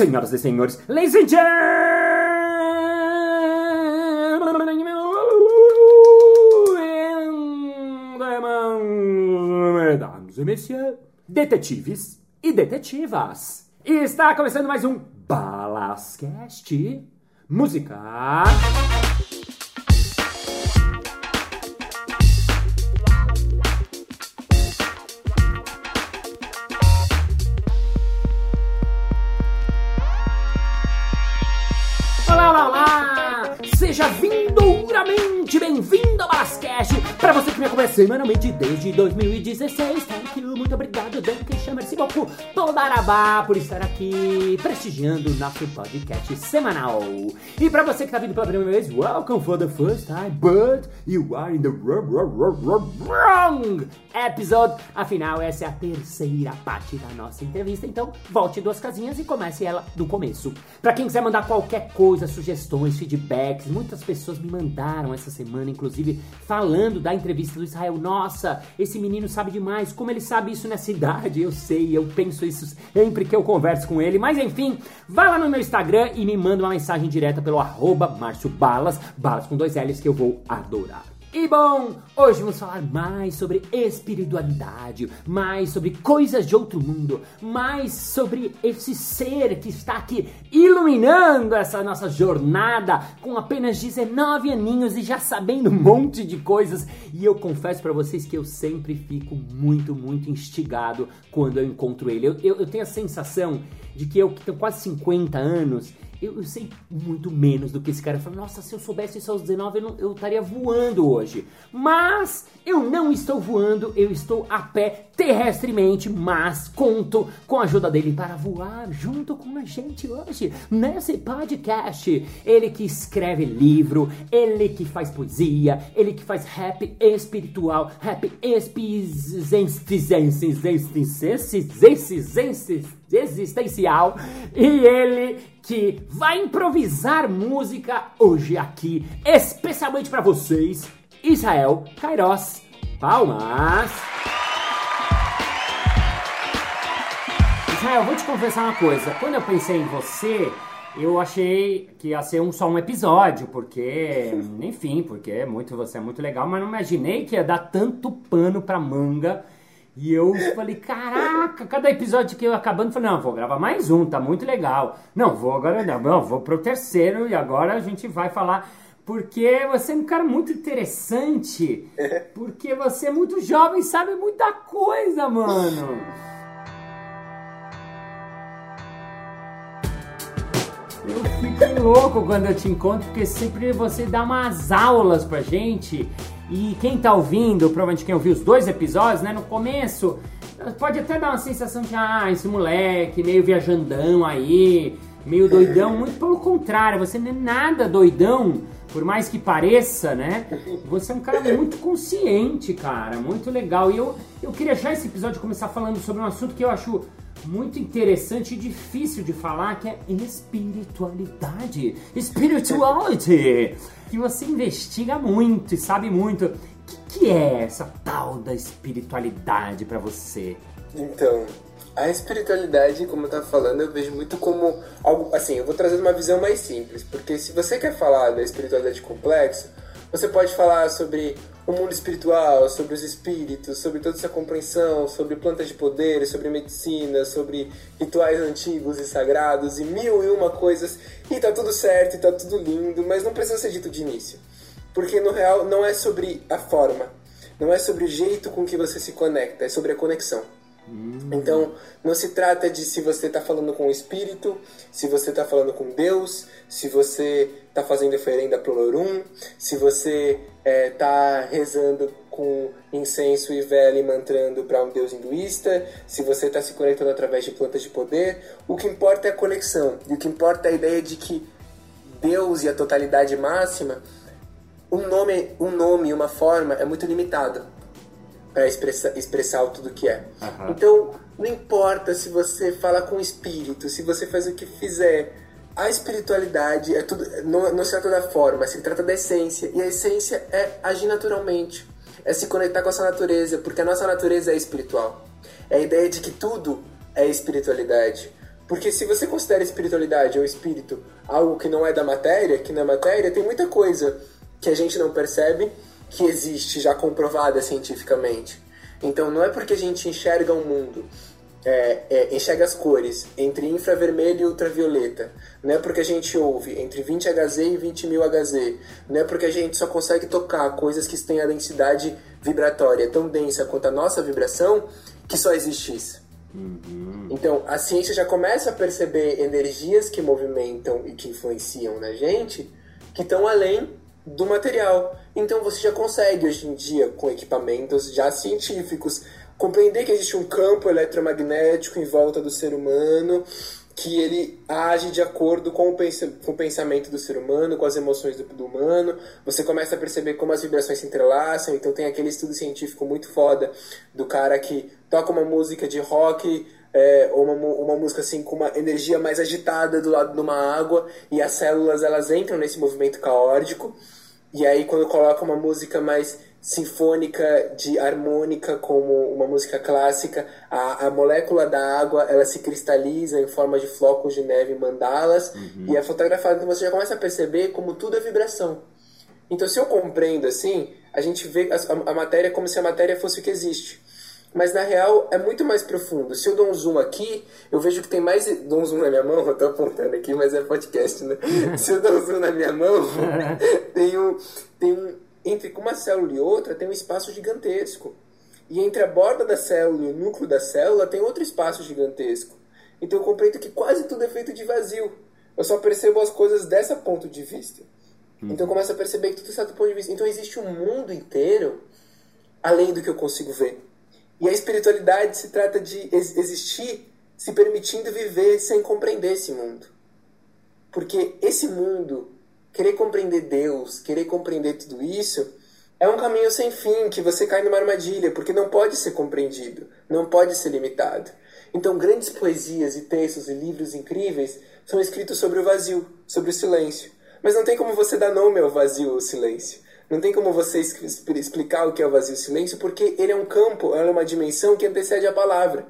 Senhoras e senhores, ladies and mesdames e messieurs, detetives e detetivas. E está começando mais um Balascast Música. Semanalmente desde 2016, thank you, muito obrigado, Danke, merci beaucoup, Todarabá, por estar aqui prestigiando nosso podcast semanal. E para você que tá vindo pela primeira vez, welcome for the first time, but you are in the wrong, episode. Afinal, essa é a terceira parte da nossa entrevista, então volte duas casinhas e comece ela do começo. Para quem quiser mandar qualquer coisa, sugestões, feedbacks, muitas pessoas me mandaram essa semana, inclusive, falando da entrevista do Israel. Nossa, esse menino sabe demais, como ele sabe isso nessa idade? Eu sei, eu penso isso sempre que eu converso com ele. Mas enfim, vá lá no meu Instagram e me manda uma mensagem direta pelo arroba Márcio Balas, balas com dois L's que eu vou adorar. E bom, hoje vamos falar mais sobre espiritualidade, mais sobre coisas de outro mundo, mais sobre esse ser que está aqui iluminando essa nossa jornada com apenas 19 aninhos e já sabendo um monte de coisas. E eu confesso para vocês que eu sempre fico muito, muito instigado quando eu encontro ele. Eu, eu, eu tenho a sensação de que eu que tenho quase 50 anos eu, eu, sei muito menos do que esse cara. Eu falo, nossa, se eu soubesse isso aos 19, eu, não, eu estaria voando hoje. Mas eu não estou voando, eu estou a pé terrestremente, mas conto com a ajuda dele para voar junto com a gente hoje nesse podcast. Ele que escreve livro, ele que faz poesia, ele que faz rap espiritual, rap existencial e ele que vai improvisar música hoje aqui, especialmente para vocês, Israel Kairos. Palmas! Israel, vou te confessar uma coisa. Quando eu pensei em você, eu achei que ia ser um, só um episódio, porque, enfim, porque é muito, você é muito legal, mas não imaginei que ia dar tanto pano pra manga. E eu falei, caraca, cada episódio que eu acabando, eu falei, não, vou gravar mais um, tá muito legal. Não, vou agora, não, não, vou pro terceiro e agora a gente vai falar. Porque você é um cara muito interessante. Porque você é muito jovem, sabe muita coisa, mano. Eu fico louco quando eu te encontro, porque sempre você dá umas aulas pra gente. E quem tá ouvindo, provavelmente quem ouviu os dois episódios, né, no começo, pode até dar uma sensação de, ah, esse moleque meio viajandão aí, meio doidão. Muito pelo contrário, você não é nada doidão, por mais que pareça, né? Você é um cara muito consciente, cara, muito legal. E eu, eu queria já esse episódio começar falando sobre um assunto que eu acho muito interessante e difícil de falar, que é espiritualidade. Spirituality! Que você investiga muito e sabe muito. O que, que é essa tal da espiritualidade para você? Então, a espiritualidade, como eu tava falando, eu vejo muito como algo. Assim, eu vou trazer uma visão mais simples, porque se você quer falar da espiritualidade complexa, você pode falar sobre o mundo espiritual, sobre os espíritos, sobre toda essa compreensão, sobre plantas de poder, sobre medicina, sobre rituais antigos e sagrados e mil e uma coisas. E tá tudo certo, e tá tudo lindo, mas não precisa ser dito de início. Porque no real não é sobre a forma, não é sobre o jeito com que você se conecta, é sobre a conexão. Então, não se trata de se você está falando com o Espírito, se você está falando com Deus, se você está fazendo oferenda pro Lorum, se você está é, rezando com incenso e vela e mantrando para um Deus hinduísta, se você está se conectando através de plantas de poder. O que importa é a conexão, e o que importa é a ideia de que Deus e a totalidade máxima, um nome, um nome, uma forma é muito limitado para expressar, expressar tudo que é. Uhum. Então, não importa se você fala com o espírito, se você faz o que fizer, a espiritualidade é tudo, não, não se trata da forma, se trata da essência. E a essência é agir naturalmente, é se conectar com essa natureza, porque a nossa natureza é espiritual. É a ideia de que tudo é espiritualidade. Porque se você considera espiritualidade ou espírito algo que não é da matéria, que na matéria tem muita coisa que a gente não percebe que existe já comprovada cientificamente. Então não é porque a gente enxerga o um mundo, é, é, enxerga as cores entre infravermelho e ultravioleta, não é porque a gente ouve entre 20 Hz e 20 mil Hz, não é porque a gente só consegue tocar coisas que têm a densidade vibratória tão densa quanto a nossa vibração, que só existe isso. Uhum. Então, a ciência já começa a perceber energias que movimentam e que influenciam na gente que estão além do material. Então, você já consegue, hoje em dia, com equipamentos já científicos, compreender que existe um campo eletromagnético em volta do ser humano que ele age de acordo com o, com o pensamento do ser humano, com as emoções do, do, humano. Você começa a perceber como as vibrações se entrelaçam. Então tem aquele estudo científico muito foda do cara que toca uma música de rock é, uma, uma música assim com uma energia mais agitada do lado de uma água e as células elas entram nesse movimento caótico. E aí quando coloca uma música mais sinfônica de harmônica como uma música clássica, a, a molécula da água ela se cristaliza em forma de flocos de neve mandalas uhum. e é fotografada. Então você já começa a perceber como tudo é vibração. Então se eu compreendo assim, a gente vê a, a matéria como se a matéria fosse o que existe. Mas na real é muito mais profundo. Se eu dou um zoom aqui, eu vejo que tem mais. Dou um zoom na minha mão, eu tô apontando aqui, mas é podcast, né? Se eu dou um zoom na minha mão, tem um, tem um, entre uma célula e outra tem um espaço gigantesco. E entre a borda da célula e o núcleo da célula tem outro espaço gigantesco. Então eu compreendo que quase tudo é feito de vazio. Eu só percebo as coisas dessa ponto de vista. Uhum. Então eu começo a perceber que tudo está do ponto de vista. Então existe um mundo inteiro além do que eu consigo ver. E a espiritualidade se trata de existir se permitindo viver sem compreender esse mundo. Porque esse mundo querer compreender Deus, querer compreender tudo isso, é um caminho sem fim que você cai numa armadilha, porque não pode ser compreendido, não pode ser limitado. Então, grandes poesias e textos e livros incríveis são escritos sobre o vazio, sobre o silêncio. Mas não tem como você dar nome ao vazio ou silêncio. Não tem como você explicar o que é o vazio silêncio, porque ele é um campo, é uma dimensão que antecede a palavra.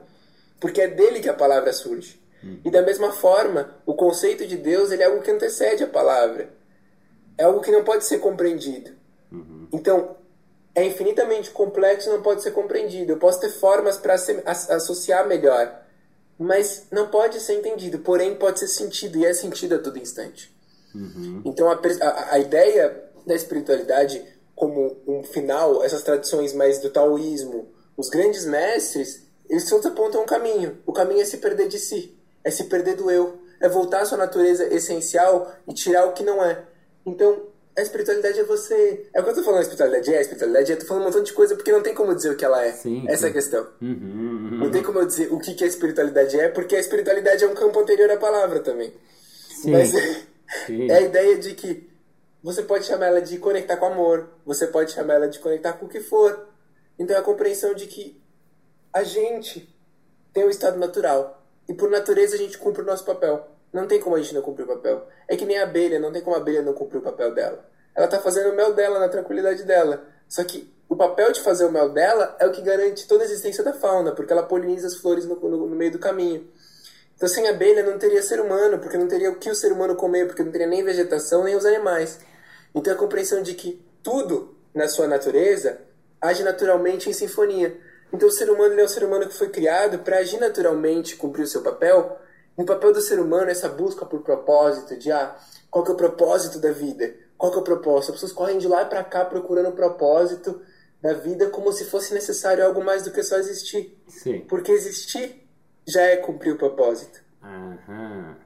Porque é dele que a palavra surge. E da mesma forma, o conceito de Deus ele é algo que antecede a palavra é algo que não pode ser compreendido. Uhum. Então, é infinitamente complexo e não pode ser compreendido. Eu posso ter formas para associar melhor, mas não pode ser entendido. Porém, pode ser sentido e é sentido a todo instante. Uhum. Então, a, a, a, ideia da espiritualidade como um final, essas tradições mais do taoísmo, os grandes mestres, eles todos apontam um caminho. O caminho é se perder de si, é se perder do eu, é voltar à sua natureza essencial e tirar o que não é. Então, a espiritualidade é você. É o que eu tô falando, a espiritualidade é, a espiritualidade é, eu tô falando um montão de coisa porque não tem como dizer o que ela é. Sim, Essa sim. é a questão. Uhum, uhum. Não tem como eu dizer o que, que a espiritualidade é, porque a espiritualidade é um campo anterior à palavra também. Sim. Mas é a ideia de que você pode chamar ela de conectar com amor, você pode chamar ela de conectar com o que for. Então é a compreensão de que a gente tem um estado natural. E por natureza a gente cumpre o nosso papel. Não tem como a gente não cumprir o papel. É que nem a abelha, não tem como a abelha não cumprir o papel dela. Ela está fazendo o mel dela na tranquilidade dela. Só que o papel de fazer o mel dela é o que garante toda a existência da fauna, porque ela poliniza as flores no, no, no meio do caminho. Então, sem abelha não teria ser humano, porque não teria o que o ser humano comer, porque não teria nem vegetação, nem os animais. Então, a compreensão de que tudo na sua natureza age naturalmente em sinfonia. Então, o ser humano é o ser humano que foi criado para agir naturalmente, cumprir o seu papel, o papel do ser humano é essa busca por propósito, de ah, qual que é o propósito da vida? Qual que é o propósito? As pessoas correm de lá para cá procurando o propósito da vida como se fosse necessário algo mais do que só existir. Sim. Porque existir já é cumprir o propósito. Aham.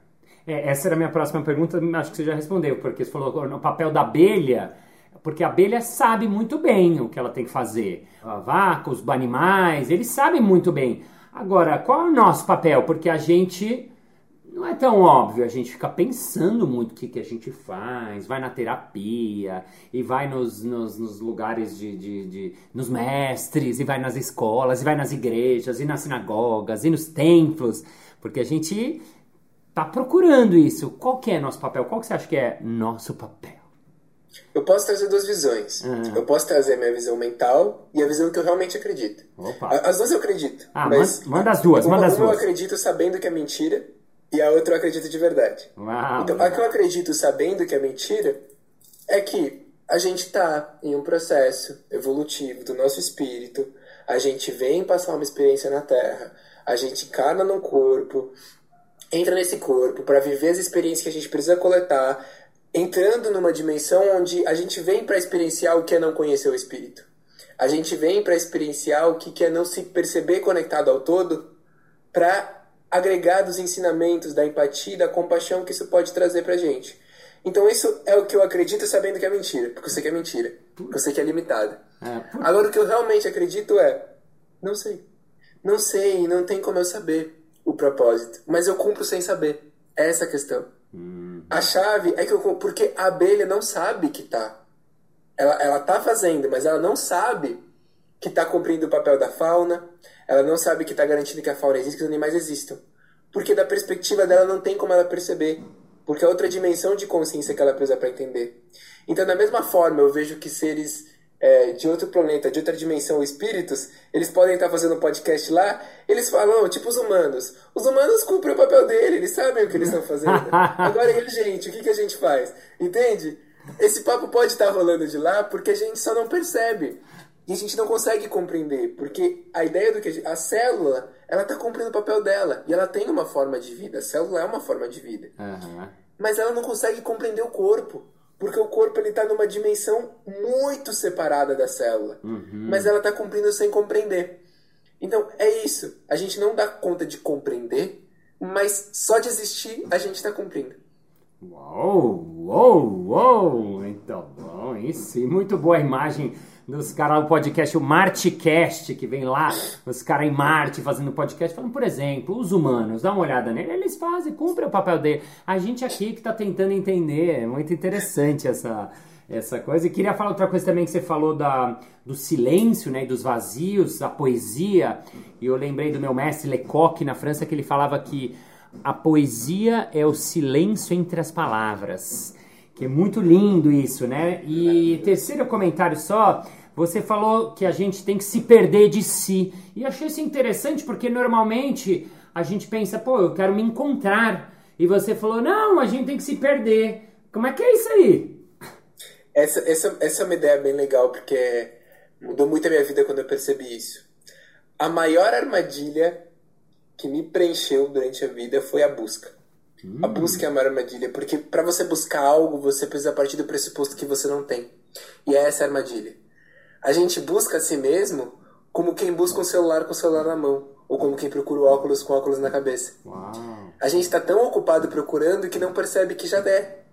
É, essa era a minha próxima pergunta, acho que você já respondeu, porque você falou no papel da abelha, porque a abelha sabe muito bem o que ela tem que fazer. A vaca, os animais, eles sabem muito bem. Agora, qual é o nosso papel? Porque a gente não é tão óbvio. A gente fica pensando muito o que, que a gente faz, vai na terapia, e vai nos, nos, nos lugares de, de, de, nos mestres, e vai nas escolas, e vai nas igrejas, e nas sinagogas, e nos templos, porque a gente tá procurando isso. Qual que é nosso papel? Qual que você acha que é nosso papel? Eu posso trazer duas visões. Uhum. Eu posso trazer a minha visão mental e a visão que eu realmente acredito. Opa. As duas eu acredito. Ah, mas manda as duas, manda as duas. eu acredito sabendo que é mentira e a outra eu acredito de verdade. Uau, então, a que eu acredito sabendo que é mentira é que a gente tá em um processo evolutivo do nosso espírito, a gente vem passar uma experiência na Terra, a gente encarna no corpo, entra nesse corpo para viver as experiências que a gente precisa coletar, entrando numa dimensão onde a gente vem para experienciar o que é não conhecer o espírito. A gente vem para experienciar o que é não se perceber conectado ao todo, para agregar dos ensinamentos, da empatia, da compaixão que isso pode trazer para gente. Então isso é o que eu acredito sabendo que é mentira, porque eu sei que é mentira, porque eu sei que é limitado. É, Agora o que eu realmente acredito é, não sei. Não sei, não tem como eu saber o propósito, mas eu cumpro sem saber. É essa a questão. A chave é que eu cumpro, porque a abelha não sabe que tá. Ela, ela tá fazendo, mas ela não sabe que tá cumprindo o papel da fauna, ela não sabe que tá garantindo que a fauna existe, que os animais existam. Porque da perspectiva dela não tem como ela perceber, porque é outra dimensão de consciência que ela precisa para entender. Então, da mesma forma, eu vejo que seres é, de outro planeta, de outra dimensão, espíritos, eles podem estar fazendo um podcast lá, eles falam, tipo os humanos. Os humanos cumprem o papel dele, eles sabem o que eles estão fazendo. Agora, e a gente, o que, que a gente faz? Entende? Esse papo pode estar rolando de lá porque a gente só não percebe. E a gente não consegue compreender, porque a ideia do que a, gente, a célula, ela tá cumprindo o papel dela, e ela tem uma forma de vida, a célula é uma forma de vida. Aham. Mas ela não consegue compreender o corpo, porque o corpo ele tá numa dimensão muito separada da célula. Mas ela tá cumprindo sem compreender. Então, é isso. A gente não dá conta de compreender, mas só de existir a gente tá cumprindo. Uou, uou, uou. Então, bom, isso. Muito boa a imagem dos caras do podcast, o Martecast, que vem lá, os caras em Marte fazendo podcast, falando, por exemplo, os humanos, dá uma olhada nele, eles fazem, cumprem o papel dele. A gente aqui que tá tentando entender, é muito interessante essa, essa coisa. E queria falar outra coisa também que você falou da, do silêncio, né, dos vazios, a poesia. E eu lembrei do meu mestre Lecoq na França, que ele falava que a poesia é o silêncio entre as palavras. Que é muito lindo isso, né? E terceiro comentário só, você falou que a gente tem que se perder de si. E achei isso interessante porque normalmente a gente pensa, pô, eu quero me encontrar. E você falou, não, a gente tem que se perder. Como é que é isso aí? Essa, essa, essa é uma ideia bem legal, porque mudou muito a minha vida quando eu percebi isso. A maior armadilha que me preencheu durante a vida foi a busca. A busca é a maior armadilha, porque para você buscar algo, você precisa partir do pressuposto que você não tem. E é essa a armadilha. A gente busca a si mesmo como quem busca um celular com o celular na mão, ou como quem procura o óculos com o óculos na cabeça. Uau. A gente está tão ocupado procurando que não percebe que já der.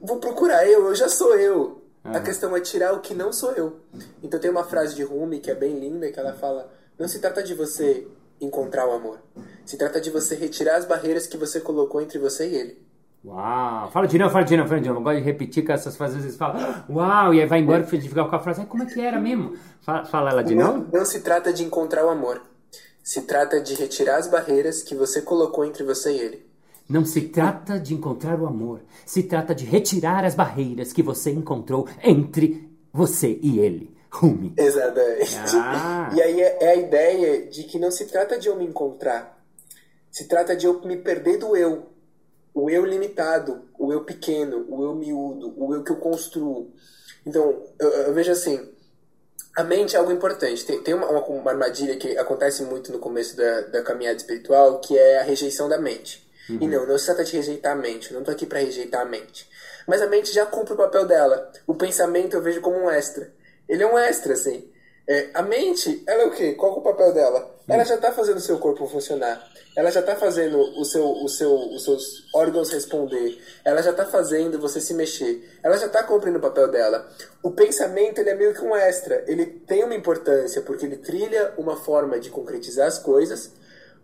Vou procurar eu, eu já sou eu. A questão é tirar o que não sou eu. Então tem uma frase de Rumi que é bem linda que ela fala: não se trata de você encontrar o amor. Se trata de você retirar as barreiras que você colocou entre você e ele. Uau! Fala de novo, fala de novo, fala de novo. Eu gosto de repetir com essas frases, às vezes fala, uau, e aí vai embora e fica com a frase, "Ah, como é que era mesmo? Fala, fala ela de Não, novo? não se trata de encontrar o amor. Se trata de retirar as barreiras que você colocou entre você e ele. Não se trata de encontrar o amor, se trata de retirar as barreiras que você encontrou entre você e ele. Rumi. Exatamente. Ah. E aí é, é a ideia de que não se trata de eu me encontrar. Se trata de eu me perder do eu. O eu limitado, o eu pequeno, o eu miúdo, o eu que eu construo. Então, eu, eu vejo assim, a mente é algo importante. Tem, tem uma, uma, uma armadilha que acontece muito no começo da, da caminhada espiritual, que é a rejeição da mente. E não, não se trata de rejeitar a mente. Eu não tô aqui para rejeitar a mente. Mas a mente já cumpre o papel dela. O pensamento eu vejo como um extra. Ele é um extra, assim. É, a mente, ela é o quê? Qual que é o papel dela? Ela já tá fazendo o seu corpo funcionar. Ela já tá fazendo o seu, o seu, os seus órgãos responder. Ela já tá fazendo você se mexer. Ela já tá cumprindo o papel dela. O pensamento, ele é meio que um extra. Ele tem uma importância porque ele trilha uma forma de concretizar as coisas,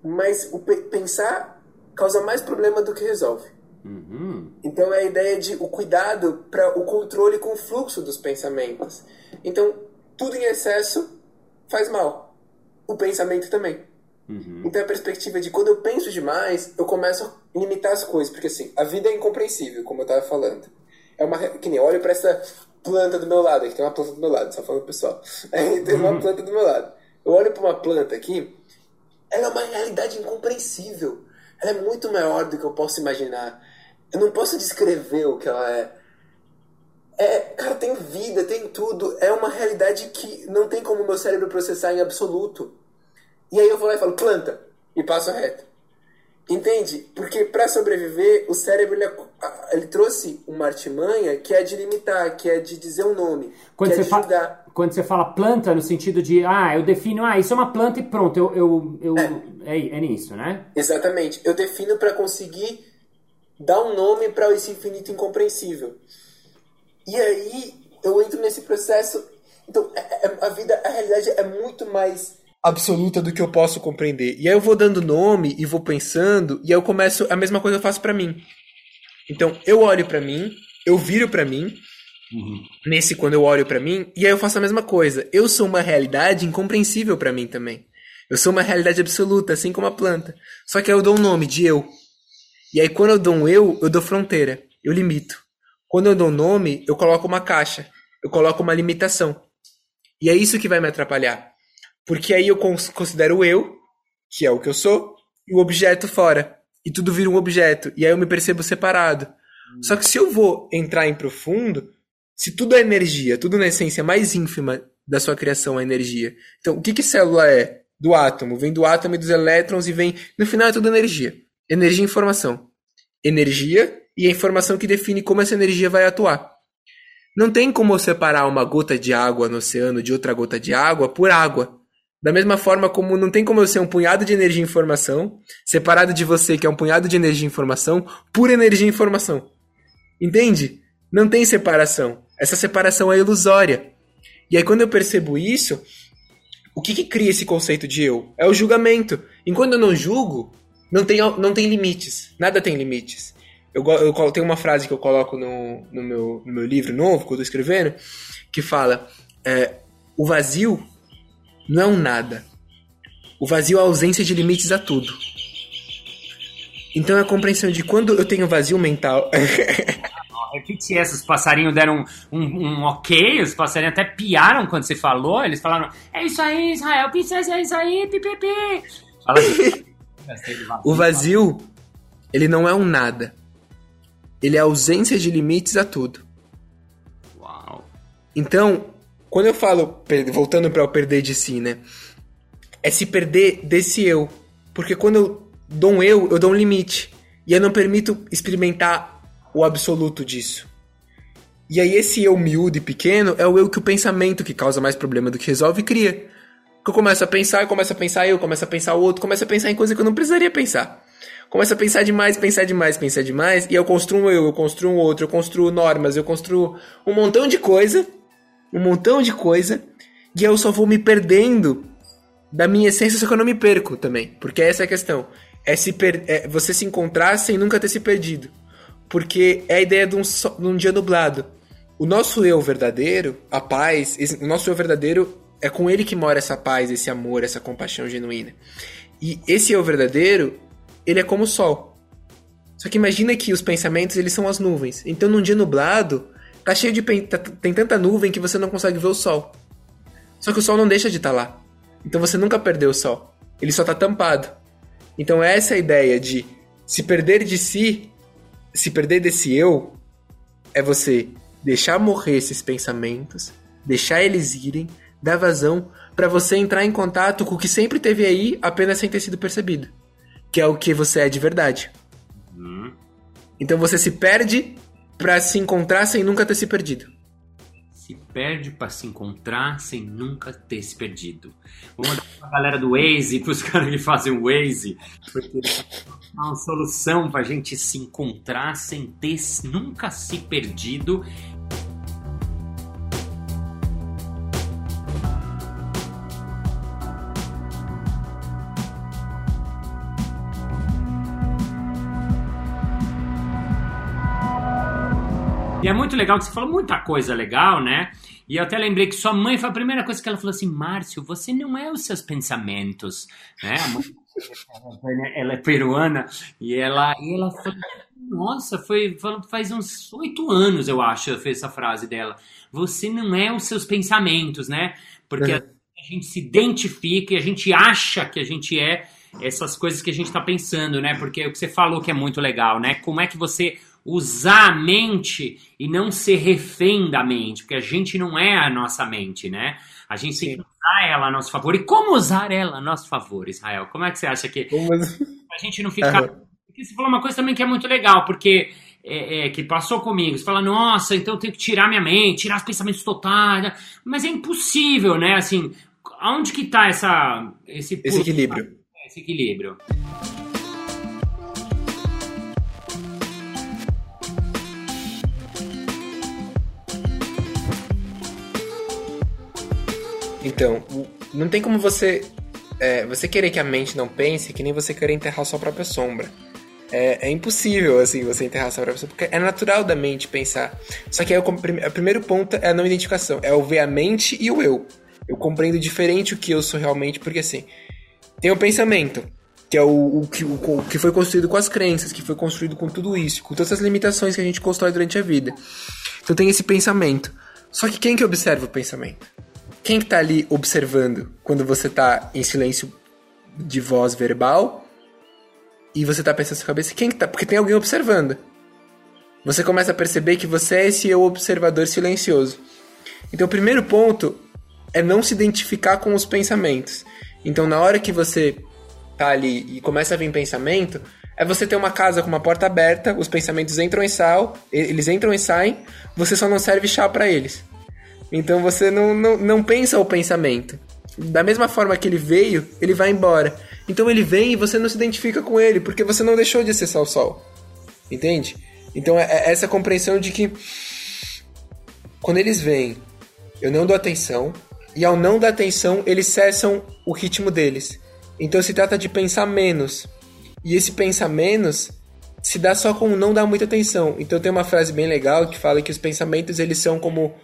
mas o pe- pensar causa mais problema do que resolve. Uhum. Então é a ideia de o cuidado para o controle com o fluxo dos pensamentos. Então, tudo em excesso faz mal. O pensamento também. Então é a perspectiva de quando eu penso demais, eu começo a limitar as coisas, porque assim, a vida é incompreensível, como eu tava falando. É uma que nem eu olho para essa planta do meu lado, aqui tem uma planta do meu lado, só falando pro pessoal. Aí tem uma planta do meu lado. Eu olho para uma planta aqui, ela é uma realidade incompreensível. ela é muito maior do que eu posso imaginar. Eu não posso descrever o que ela é. É, cara, tem vida, tem tudo. É uma realidade que não tem como o meu cérebro processar em absoluto. E aí eu vou lá e falo, planta, e passo reto. Entende? Porque para sobreviver, o cérebro ele, ele, trouxe uma artimanha que é de limitar, que é de dizer um nome. Quando, você, é fala, quando você fala planta, no sentido de, ah, eu defino, ah, isso é uma planta e pronto, eu. eu, eu é. é, é nisso, né? Exatamente. Eu defino para conseguir dar um nome para esse infinito incompreensível. E aí eu entro nesse processo. Então, é, é, a vida, a realidade é muito mais absoluta do que eu posso compreender. E aí eu vou dando nome e vou pensando, e aí eu começo. A mesma coisa eu faço para mim. Então, eu olho para mim, eu viro para mim, uhum. nesse quando eu olho para mim, e aí eu faço a mesma coisa. Eu sou uma realidade incompreensível para mim também. Eu sou uma realidade absoluta, assim como a planta. Só que aí eu dou um nome de eu. E aí quando eu dou um eu, eu dou fronteira, eu limito. Quando eu dou nome, eu coloco uma caixa, eu coloco uma limitação. E é isso que vai me atrapalhar. Porque aí eu considero o eu, que é o que eu sou, e o objeto fora. E tudo vira um objeto. E aí eu me percebo separado. Hum. Só que se eu vou entrar em profundo, se tudo é energia, tudo na essência mais ínfima da sua criação é energia. Então, o que, que célula é? Do átomo. Vem do átomo e dos elétrons e vem. No final é tudo energia. Energia e informação. Energia e a informação que define como essa energia vai atuar. Não tem como separar uma gota de água no oceano de outra gota de água por água. Da mesma forma como não tem como eu ser um punhado de energia e informação, separado de você, que é um punhado de energia e informação, por energia e informação. Entende? Não tem separação. Essa separação é ilusória. E aí, quando eu percebo isso, o que, que cria esse conceito de eu? É o julgamento. Enquanto eu não julgo, não tem, não tem limites. Nada tem limites. Eu, eu tenho uma frase que eu coloco no, no, meu, no meu livro novo, que eu estou escrevendo, que fala: é, o vazio não é um nada. O vazio é a ausência de limites a tudo. Então é a compreensão de quando eu tenho vazio mental. Repite essa, os passarinhos deram um, um, um, ok, os passarinhos até piaram quando você falou, eles falaram, é isso aí, Israel, princesa, é isso aí, pipipi. Fala assim. o vazio, ele não é um nada. Ele é a ausência de limites a tudo. Uau. Então, quando eu falo, voltando para o perder de si, né? É se perder desse eu. Porque quando eu dou um eu, eu dou um limite. E eu não permito experimentar o absoluto disso. E aí esse eu miúdo e pequeno é o eu que o pensamento que causa mais problema do que resolve cria. Que eu começo a pensar, eu começo a pensar eu, começo a pensar o outro, começo a pensar em coisa que eu não precisaria pensar. Começo a pensar demais, pensar demais, pensar demais, e eu construo eu, eu construo outro, eu construo normas, eu construo um montão de coisa um montão de coisa e eu só vou me perdendo da minha essência, só que eu não me perco também. Porque essa é a questão. É, se per é você se encontrar sem nunca ter se perdido. Porque é a ideia de um, so de um dia nublado. O nosso eu verdadeiro, a paz, esse, o nosso eu verdadeiro é com ele que mora essa paz, esse amor, essa compaixão genuína. E esse eu verdadeiro, ele é como o sol. Só que imagina que os pensamentos, eles são as nuvens. Então, num dia nublado, Tá cheio de. Tá, tem tanta nuvem que você não consegue ver o sol. Só que o sol não deixa de estar tá lá. Então você nunca perdeu o sol. Ele só tá tampado. Então essa é a ideia de se perder de si, se perder desse eu, é você deixar morrer esses pensamentos, deixar eles irem, dar vazão para você entrar em contato com o que sempre teve aí, apenas sem ter sido percebido, que é o que você é de verdade. Uhum. Então você se perde para se encontrar sem nunca ter se perdido. Se perde para se encontrar sem nunca ter se perdido. Vou mandar pra galera do Waze, pros caras que fazem o Waze, porque é uma solução pra gente se encontrar sem ter nunca se perdido E é muito legal que você falou muita coisa legal, né? E eu até lembrei que sua mãe foi a primeira coisa que ela falou assim: Márcio, você não é os seus pensamentos, né? Mãe, ela é peruana e ela, e ela falou, nossa, foi faz uns oito anos, eu acho, eu fiz essa frase dela. Você não é os seus pensamentos, né? Porque é. a gente se identifica e a gente acha que a gente é essas coisas que a gente está pensando, né? Porque o que você falou que é muito legal, né? Como é que você usar a mente e não ser refém da mente, porque a gente não é a nossa mente, né? A gente Sim. tem que usar ela a nosso favor. E como usar ela a nosso favor, Israel? Como é que você acha que a gente não fica. Porque você falou uma coisa também que é muito legal, porque é, é, que passou comigo. Você fala, nossa, então eu tenho que tirar minha mente, tirar os pensamentos totais. Mas é impossível, né? Assim, aonde que tá essa, esse, esse equilíbrio? Esse equilíbrio. Então, não tem como você. É, você querer que a mente não pense que nem você querer enterrar sua própria sombra. É, é, impossível, assim, você enterrar sua própria sombra, porque é natural da mente pensar. Só que aí, o, primeiro ponto é a não identificação, é o ver a mente e o eu. Eu compreendo diferente o que eu sou realmente, porque assim, tem o pensamento, que é o, o, que, o, o que foi construído com as crenças, que foi construído com tudo isso, com todas as limitações que a gente constrói durante a vida. Então tem esse pensamento. Só que quem que observa o pensamento? Quem que tá ali observando quando você tá em silêncio de voz verbal e você tá pensando na sua cabeça? Quem que tá? Porque tem alguém observando. Você começa a perceber que você é esse eu observador silencioso. Então o primeiro ponto é não se identificar com os pensamentos. Então na hora que você tá ali e começa a vir pensamento, é você ter uma casa com uma porta aberta, os pensamentos entram e saem, eles entram e saem, você só não serve chá para eles. Então você não, não, não pensa o pensamento. Da mesma forma que ele veio, ele vai embora. Então ele vem e você não se identifica com ele, porque você não deixou de acessar o sol. Entende? Então é, é essa compreensão de que quando eles vêm, eu não dou atenção, e ao não dar atenção, eles cessam o ritmo deles. Então se trata de pensar menos. E esse pensar menos se dá só com não dar muita atenção. Então tem uma frase bem legal que fala que os pensamentos eles são como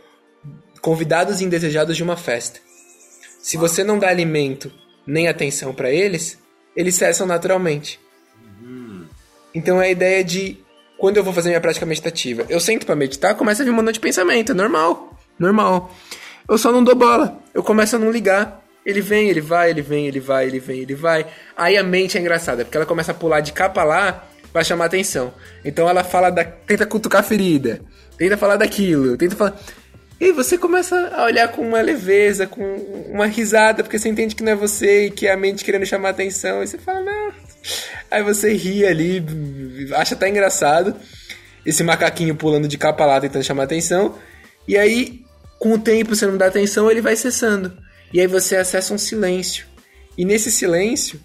convidados indesejados de uma festa. Se você não dá alimento nem atenção para eles, eles cessam naturalmente. Então é a ideia de quando eu vou fazer minha prática meditativa, eu sento para meditar, começa a vir um monte de pensamento, é normal, normal. Eu só não dou bola, eu começo a não ligar. Ele vem, ele vai, ele vem, ele vai, ele vem, ele vai. Aí a mente é engraçada, porque ela começa a pular de capa lá para chamar atenção. Então ela fala da. tenta cutucar a ferida, tenta falar daquilo, tenta falar. E você começa a olhar com uma leveza, com uma risada, porque você entende que não é você e que é a mente querendo chamar atenção. E você fala, não. Aí você ri ali, acha até engraçado. Esse macaquinho pulando de capa lá tentando chamar atenção. E aí, com o tempo, você não dá atenção, ele vai cessando. E aí você acessa um silêncio. E nesse silêncio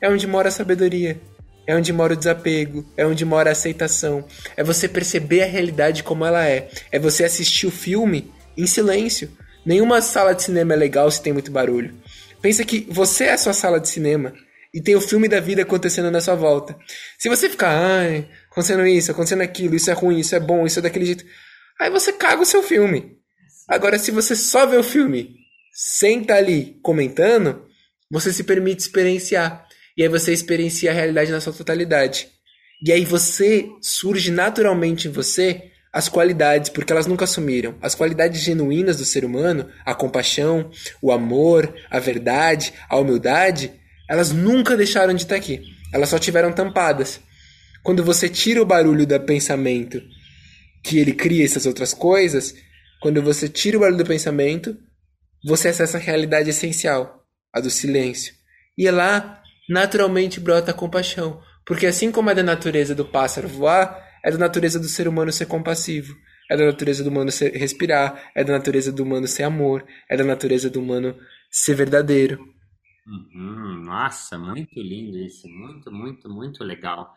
é onde mora a sabedoria. É onde mora o desapego, é onde mora a aceitação. É você perceber a realidade como ela é. É você assistir o filme em silêncio. Nenhuma sala de cinema é legal se tem muito barulho. Pensa que você é a sua sala de cinema e tem o filme da vida acontecendo na sua volta. Se você ficar, ai, acontecendo isso, acontecendo aquilo, isso é ruim, isso é bom, isso é daquele jeito, aí você caga o seu filme. Agora, se você só vê o filme sem estar ali comentando, você se permite experienciar. E aí você experiencia a realidade na sua totalidade. E aí você surge naturalmente em você as qualidades, porque elas nunca sumiram. As qualidades genuínas do ser humano, a compaixão, o amor, a verdade, a humildade, elas nunca deixaram de estar aqui. Elas só tiveram tampadas. Quando você tira o barulho do pensamento, que ele cria essas outras coisas, quando você tira o barulho do pensamento, você acessa a realidade essencial, a do silêncio. E é lá naturalmente brota a compaixão. Porque assim como é da natureza do pássaro voar, é da natureza do ser humano ser compassivo. É da natureza do humano ser, respirar. É da natureza do humano ser amor. É da natureza do humano ser verdadeiro. Uhum, nossa, muito lindo isso. Muito, muito, muito legal.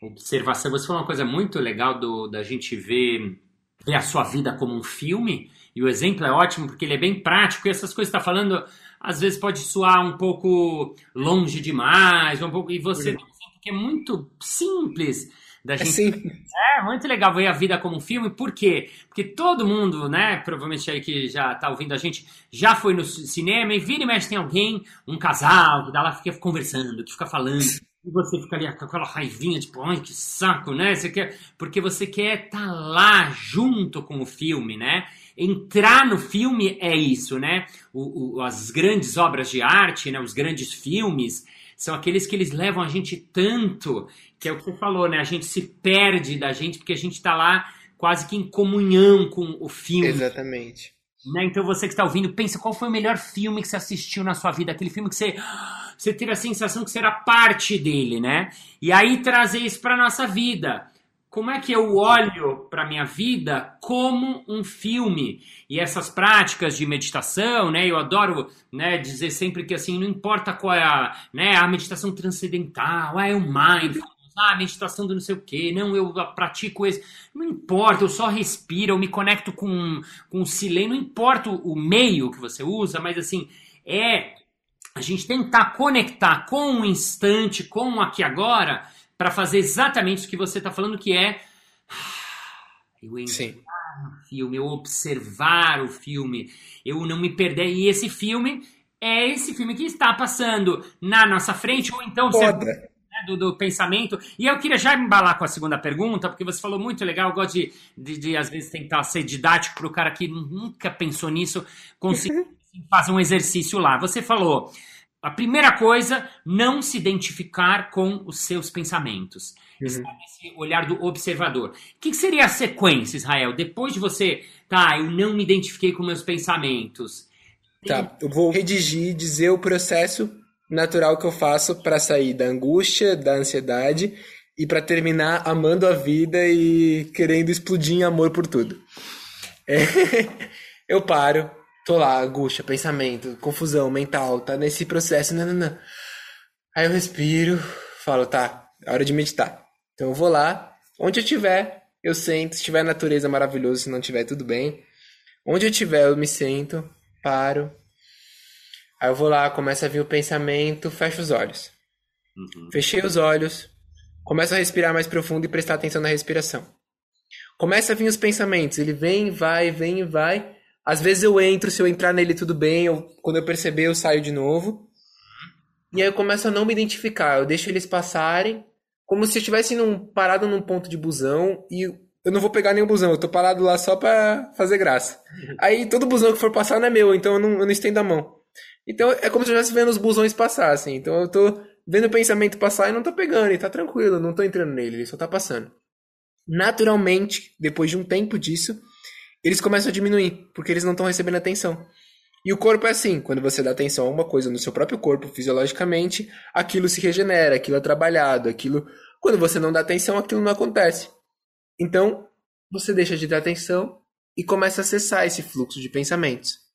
Observação. Você falou uma coisa muito legal do, da gente ver, ver a sua vida como um filme. E o exemplo é ótimo porque ele é bem prático. E essas coisas que está falando às vezes pode soar um pouco longe demais, um pouco, e você tem um que é muito simples da é gente. É, é muito legal ver a vida como um filme, por quê? Porque todo mundo, né, provavelmente aí que já tá ouvindo a gente, já foi no cinema e vira e mexe tem alguém, um casal, que dá lá, fica conversando, que fica falando. E você fica ali com aquela raivinha, tipo, ai, que saco, né? Você quer, porque você quer estar tá lá junto com o filme, né? entrar no filme é isso, né? O, o, as grandes obras de arte, né? Os grandes filmes são aqueles que eles levam a gente tanto, que é o que você falou, né? A gente se perde da gente porque a gente está lá quase que em comunhão com o filme. Exatamente. Né? Então você que está ouvindo, pensa qual foi o melhor filme que você assistiu na sua vida, aquele filme que você, você teve a sensação que você era parte dele, né? E aí trazer isso para nossa vida como é que eu olho para minha vida como um filme e essas práticas de meditação, né? Eu adoro, né, dizer sempre que assim não importa qual é a, né, a meditação transcendental, ah, é o mindfulness, ah, meditação do não sei o que, não, eu pratico esse, não importa, eu só respiro, eu me conecto com com o silêncio, não importa o meio que você usa, mas assim é a gente tentar conectar com o instante, com o aqui agora para fazer exatamente o que você está falando, que é eu entrar Sim. no filme, eu observar o filme, eu não me perder. E esse filme é esse filme que está passando na nossa frente, ou então você, né, do, do, pensamento. E eu queria já embalar com a segunda pergunta, porque você falou muito legal, eu gosto de, de, de às vezes, tentar ser didático para o cara que nunca pensou nisso, conseguir fazer um exercício lá. Você falou a primeira coisa, não se identificar com os seus pensamentos. Uhum. Esse olhar do observador. O que, seria a sequência, Israel? Depois de você, tá, eu não me identifiquei com meus pensamentos. Tá, eu vou redigir, dizer o processo natural que eu faço para sair da angústia, da ansiedade e para terminar amando a vida e querendo explodir em amor por tudo. É, eu paro, tô lá, angústia, pensamento, confusão mental, tá nesse processo, não, não, não. Aí eu respiro, falo, tá, é hora de meditar. Então eu vou lá, onde eu tiver, eu sento, se tiver natureza maravilhoso, se não tiver, tudo bem. Onde eu tiver, eu me sento, paro. Aí eu vou lá, começa a vir o pensamento, fecho os olhos. Uhum. Fechei os olhos, começo a respirar mais profundo e prestar atenção na respiração. Começa a vir os pensamentos, ele vem, vai, vem e vai. Às vezes eu entro, se eu entrar nele tudo bem, eu, quando eu perceber eu saio de novo. E aí eu começo a não me identificar, eu deixo eles passarem, como se eu estivesse num, parado num ponto de busão e eu não vou pegar nenhum busão, eu tô parado lá só pra fazer graça. Aí todo busão que for passar não é meu, então eu não, eu não estendo a mão. Então é como se eu estivesse vendo os busões passar, assim. Então eu tô vendo o pensamento passar e não tô pegando, e tá tranquilo, não tô entrando nele, ele só tá passando. Naturalmente, depois de um tempo disso, eles começam a diminuir, porque eles não estão recebendo atenção. E o corpo é assim, quando você dá atenção a uma coisa no seu próprio corpo, fisiologicamente, aquilo se regenera, aquilo é trabalhado, aquilo. Quando você não dá atenção, aquilo não acontece. Então, você deixa de dar atenção e começa a acessar esse fluxo de pensamentos.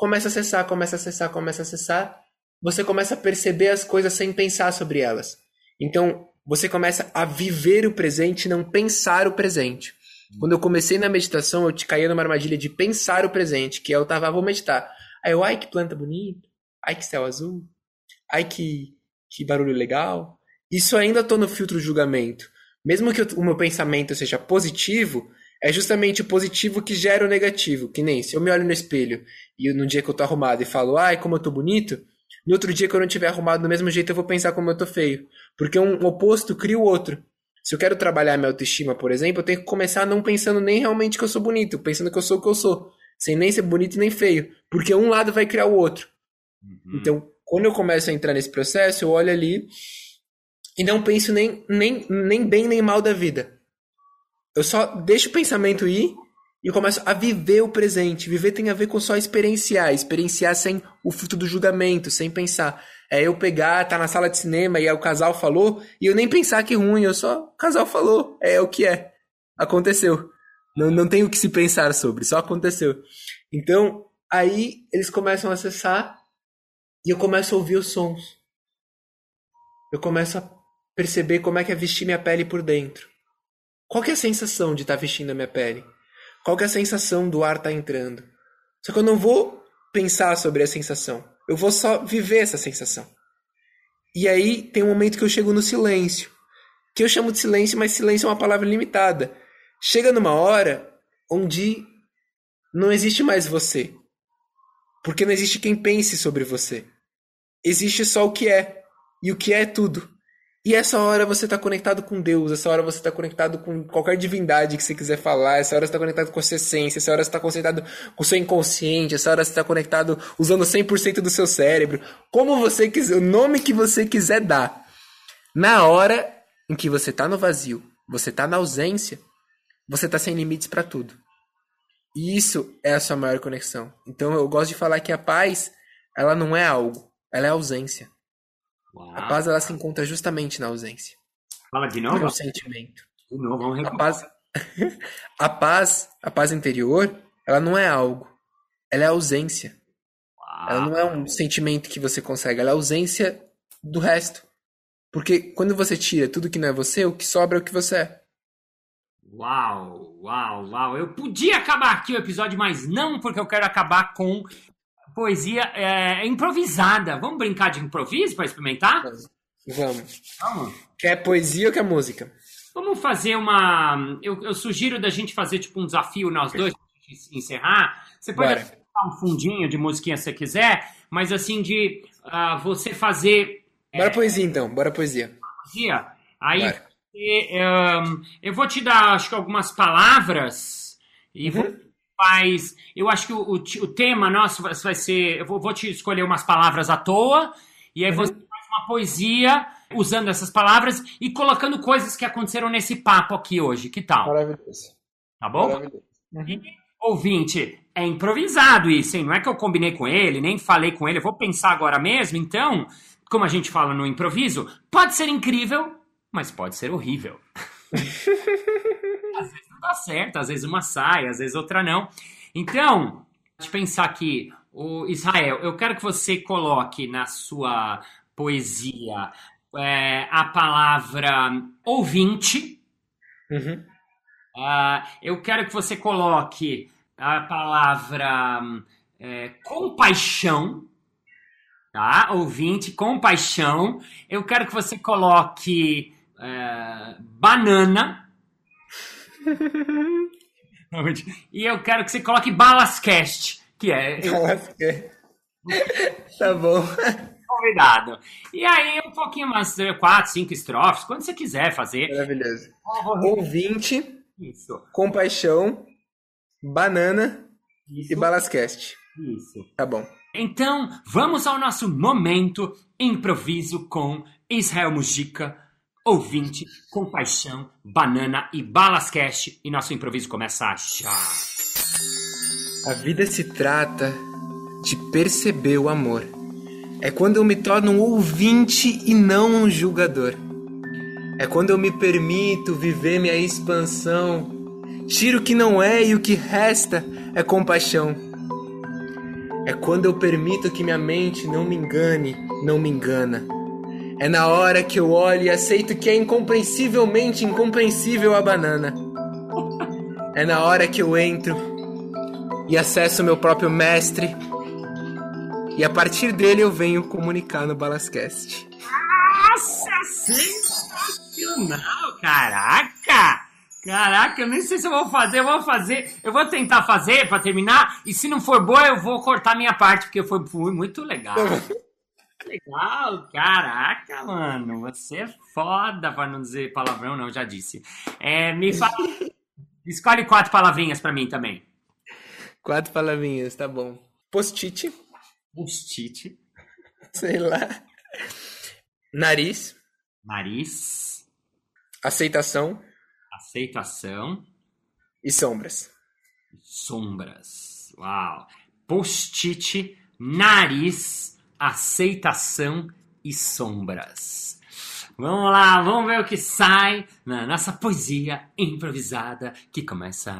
Começa a acessar, começa a acessar, começa a acessar. Você começa a perceber as coisas sem pensar sobre elas. Então, você começa a viver o presente não pensar o presente. Quando eu comecei na meditação, eu te caía numa armadilha de pensar o presente, que eu tava, ah, vou meditar. Aí eu, ai, que planta bonita, ai, que céu azul, ai, que, que barulho legal. Isso ainda tô no filtro julgamento. Mesmo que o meu pensamento seja positivo, é justamente o positivo que gera o negativo. Que nem se eu me olho no espelho e no dia que eu tô arrumado e falo, ai, como eu tô bonito, no outro dia que eu não tiver arrumado do mesmo jeito, eu vou pensar como eu tô feio. Porque um oposto cria o outro. Se eu quero trabalhar minha autoestima, por exemplo, eu tenho que começar não pensando nem realmente que eu sou bonito, pensando que eu sou o que eu sou, sem nem ser bonito nem feio, porque um lado vai criar o outro. Uhum. Então, quando eu começo a entrar nesse processo, eu olho ali e não penso nem, nem, nem bem nem mal da vida. Eu só deixo o pensamento ir e começo a viver o presente. Viver tem a ver com só experienciar, experienciar sem o fruto do julgamento, sem pensar. É eu pegar, tá na sala de cinema e é o casal falou, e eu nem pensar que ruim, eu só, o casal falou, é o que é. Aconteceu. Não, não tem o que se pensar sobre, só aconteceu. Então, aí eles começam a acessar e eu começo a ouvir os sons. Eu começo a perceber como é que é vestir minha pele por dentro. Qual que é a sensação de estar tá vestindo a minha pele? Qual que é a sensação do ar tá entrando? Só que eu não vou pensar sobre a sensação. Eu vou só viver essa sensação. E aí tem um momento que eu chego no silêncio. Que eu chamo de silêncio, mas silêncio é uma palavra limitada. Chega numa hora onde não existe mais você. Porque não existe quem pense sobre você. Existe só o que é. E o que é, é tudo. E essa hora você está conectado com Deus, essa hora você está conectado com qualquer divindade que você quiser falar, essa hora você está conectado com a sua essência, essa hora você está conectado com o seu inconsciente, essa hora você está conectado usando 100% do seu cérebro. Como você quiser, o nome que você quiser dar. Na hora em que você está no vazio, você está na ausência, você está sem limites para tudo. E isso é a sua maior conexão. Então eu gosto de falar que a paz, ela não é algo, ela é ausência. Uau. A paz ela se encontra justamente na ausência. Fala de novo. No sentimento. De novo, vamos a paz, a paz, a paz interior, ela não é algo, ela é ausência. Uau. Ela não é um sentimento que você consegue, ela é ausência do resto. Porque quando você tira tudo que não é você, o que sobra é o que você é. Uau, uau, uau. Eu podia acabar aqui o episódio, mas não, porque eu quero acabar com poesia é, improvisada. Vamos brincar de improviso para experimentar? Vamos. Vamos. Quer poesia ou quer música? Vamos fazer uma. Eu, eu sugiro da gente fazer tipo um desafio nós dois pra gente encerrar. Você pode Bora. um fundinho de musiquinha se você quiser, mas assim, de uh, você fazer. Bora é, poesia então, bora poesia. Poesia? Aí um, eu vou te dar, acho que algumas palavras e uhum. vou Eu acho que o, o, o, tema nosso vai ser. Eu vou, vou, te escolher umas palavras à toa, e aí uhum. você faz uma poesia usando essas palavras e colocando coisas que aconteceram nesse papo aqui hoje. Que tal? Maravilhoso. Tá bom? Maravilhoso. Uhum. Ouvinte, é improvisado isso, hein? Não é que eu combinei com ele, nem falei com ele, eu vou pensar agora mesmo. Então, como a gente fala no improviso, pode ser incrível, mas pode ser horrível. às vezes dá certo, às vezes uma sai, às vezes outra não. Então, de pensar aqui, o Israel, eu quero que você coloque na sua poesia é, a palavra ouvinte. Uhum. Uh, eu quero que você coloque a palavra é, compaixão. Tá? Ouvinte, compaixão. Eu quero que você coloque é, banana. e eu quero que você coloque Balascast, que é. Balascast. tá bom. Convidado. E aí, um pouquinho mais, quatro, cinco estrofes, quando você quiser fazer. Maravilhoso. Ouvinte, Isso. compaixão, banana Isso. e Balascast. Isso. Tá bom. Então, vamos ao nosso momento improviso com Israel Mujica ouvinte, compaixão, banana e balascast. E nosso improviso começa já. A vida se trata de perceber o amor. É quando eu me torno um ouvinte e não um julgador. É quando eu me permito viver minha expansão. Tiro o que não é e o que resta é compaixão. É quando eu permito que minha mente não me engane, não me engana é na hora que eu olho e aceito que é incompreensivelmente incompreensível a banana. É na hora que eu entro e acesso meu próprio mestre. E a partir dele eu venho comunicar no Balascast. Nossa, sensacional! Caraca! Caraca, eu nem sei se eu vou fazer, eu vou fazer, eu vou tentar fazer para terminar, e se não for boa, eu vou cortar minha parte, porque foi, foi muito legal. legal, caraca, mano. Você é foda pra não dizer palavrão, não, já disse. É, me fala. Escolhe quatro palavrinhas pra mim também. Quatro palavrinhas, tá bom. Post-it. Post-it. Sei lá. Nariz. Nariz. Aceitação. Aceitação. E sombras. Sombras. Uau. Post-it, nariz, aceitação e sombras. Vamos lá, vamos ver o que sai na nossa poesia improvisada que começa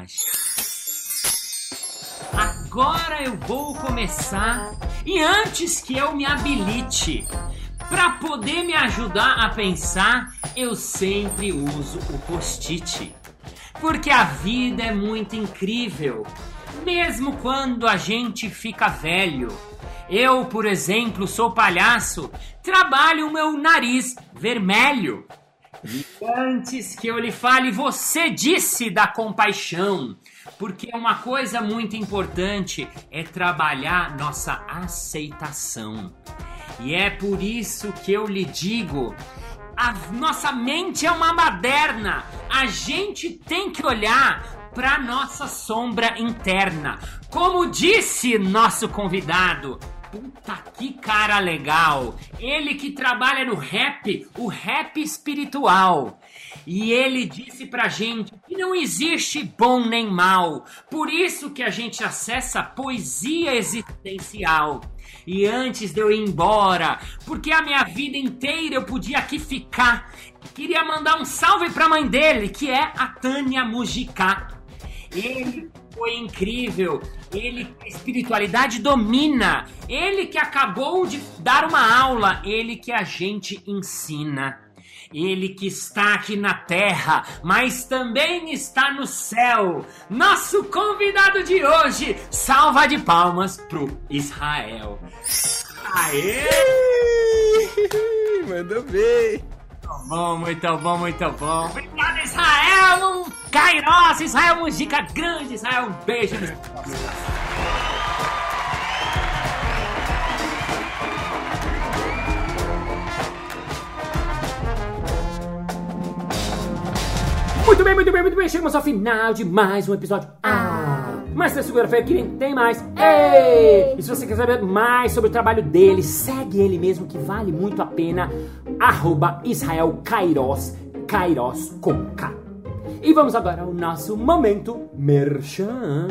Agora eu vou começar e antes que eu me habilite para poder me ajudar a pensar, eu sempre uso o post-it. Porque a vida é muito incrível, mesmo quando a gente fica velho eu, por exemplo, sou palhaço, trabalho o meu nariz vermelho. E antes que eu lhe fale, você disse da compaixão, porque uma coisa muito importante é trabalhar nossa aceitação. E é por isso que eu lhe digo A nossa mente é uma baderna. A gente tem que olhar para nossa sombra interna. Como disse nosso convidado, Puta que cara legal! Ele que trabalha no rap, o rap espiritual. E ele disse pra gente que não existe bom nem mal. Por isso que a gente acessa poesia existencial. E antes de eu ir embora, porque a minha vida inteira eu podia aqui ficar, queria mandar um salve pra mãe dele, que é a Tânia Mujicá. Ele foi incrível. Ele, a espiritualidade domina. Ele que acabou de dar uma aula, ele que a gente ensina. Ele que está aqui na terra, mas também está no céu. Nosso convidado de hoje, salva de palmas pro Israel. Aê! Mandou bem. Muito bom, muito bom, muito bom. Kairos! Israel, uma dica grande! Israel, um beijo nos Muito bem, muito bem, muito bem. Chegamos ao final de mais um episódio. Ah! Mas na segunda-feira que tem mais. Ei! E se você quer saber mais sobre o trabalho dele, segue ele mesmo que vale muito a pena. Arroba Israel Kairos, Kairos com K. E vamos agora ao nosso momento merchan.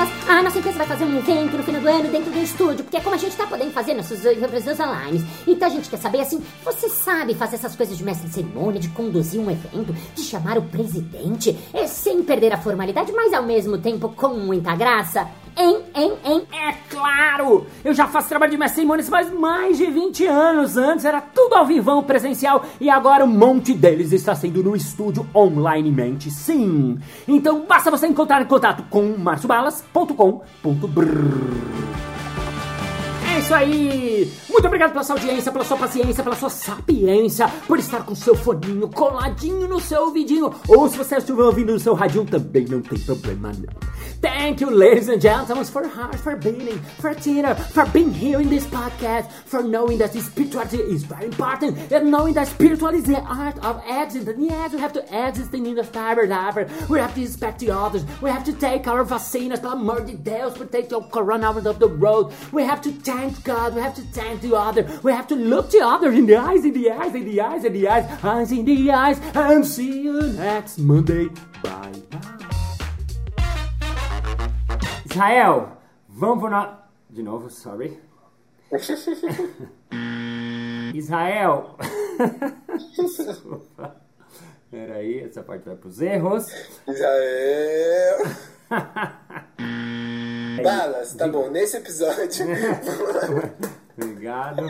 Balas, a nossa empresa vai fazer um evento no final do ano dentro do estúdio, porque é como a gente tá podendo fazer nossos representações online. Então a gente quer saber assim, você sabe fazer essas coisas de mestre de cerimônia, de conduzir um evento, de chamar o presidente, é, sem perder a formalidade, mas ao mesmo tempo com muita graça? Hein, hein, hein? É claro! Eu já faço trabalho de mestre cerimônias faz mais de 20 anos. Antes era tudo ao vivão presencial e agora um monte deles está sendo no estúdio onlinemente, sim. Então basta você encontrar em contato com marciobalas.com.br. É isso aí! Muito obrigado pela sua audiência, pela sua paciência, pela sua sapiência, por estar com seu foninho coladinho no seu ouvidinho, ou se você estiver ouvindo no seu também não tem problema não. Thank you, ladies and gentlemen, for heart, for being, for theater, for being here in this podcast, for knowing that spirituality is very important, and knowing that spirituality is the art of existing. Yes, we have to exist in the cyber We have to respect the others. We have to take our vacinas, pelo amor de Deus, take the corona out of the road. We have to thank God. We have to thank the other. We have to look the other in the eyes, in the eyes, in the eyes, in the eyes, eyes in the eyes, and see you next Monday. Bye bye. Israel, vamos pro nosso. De novo, sorry. Israel. Desculpa. Peraí, essa parte vai pros erros. Israel. Balas, tá bom, nesse episódio. Obrigado.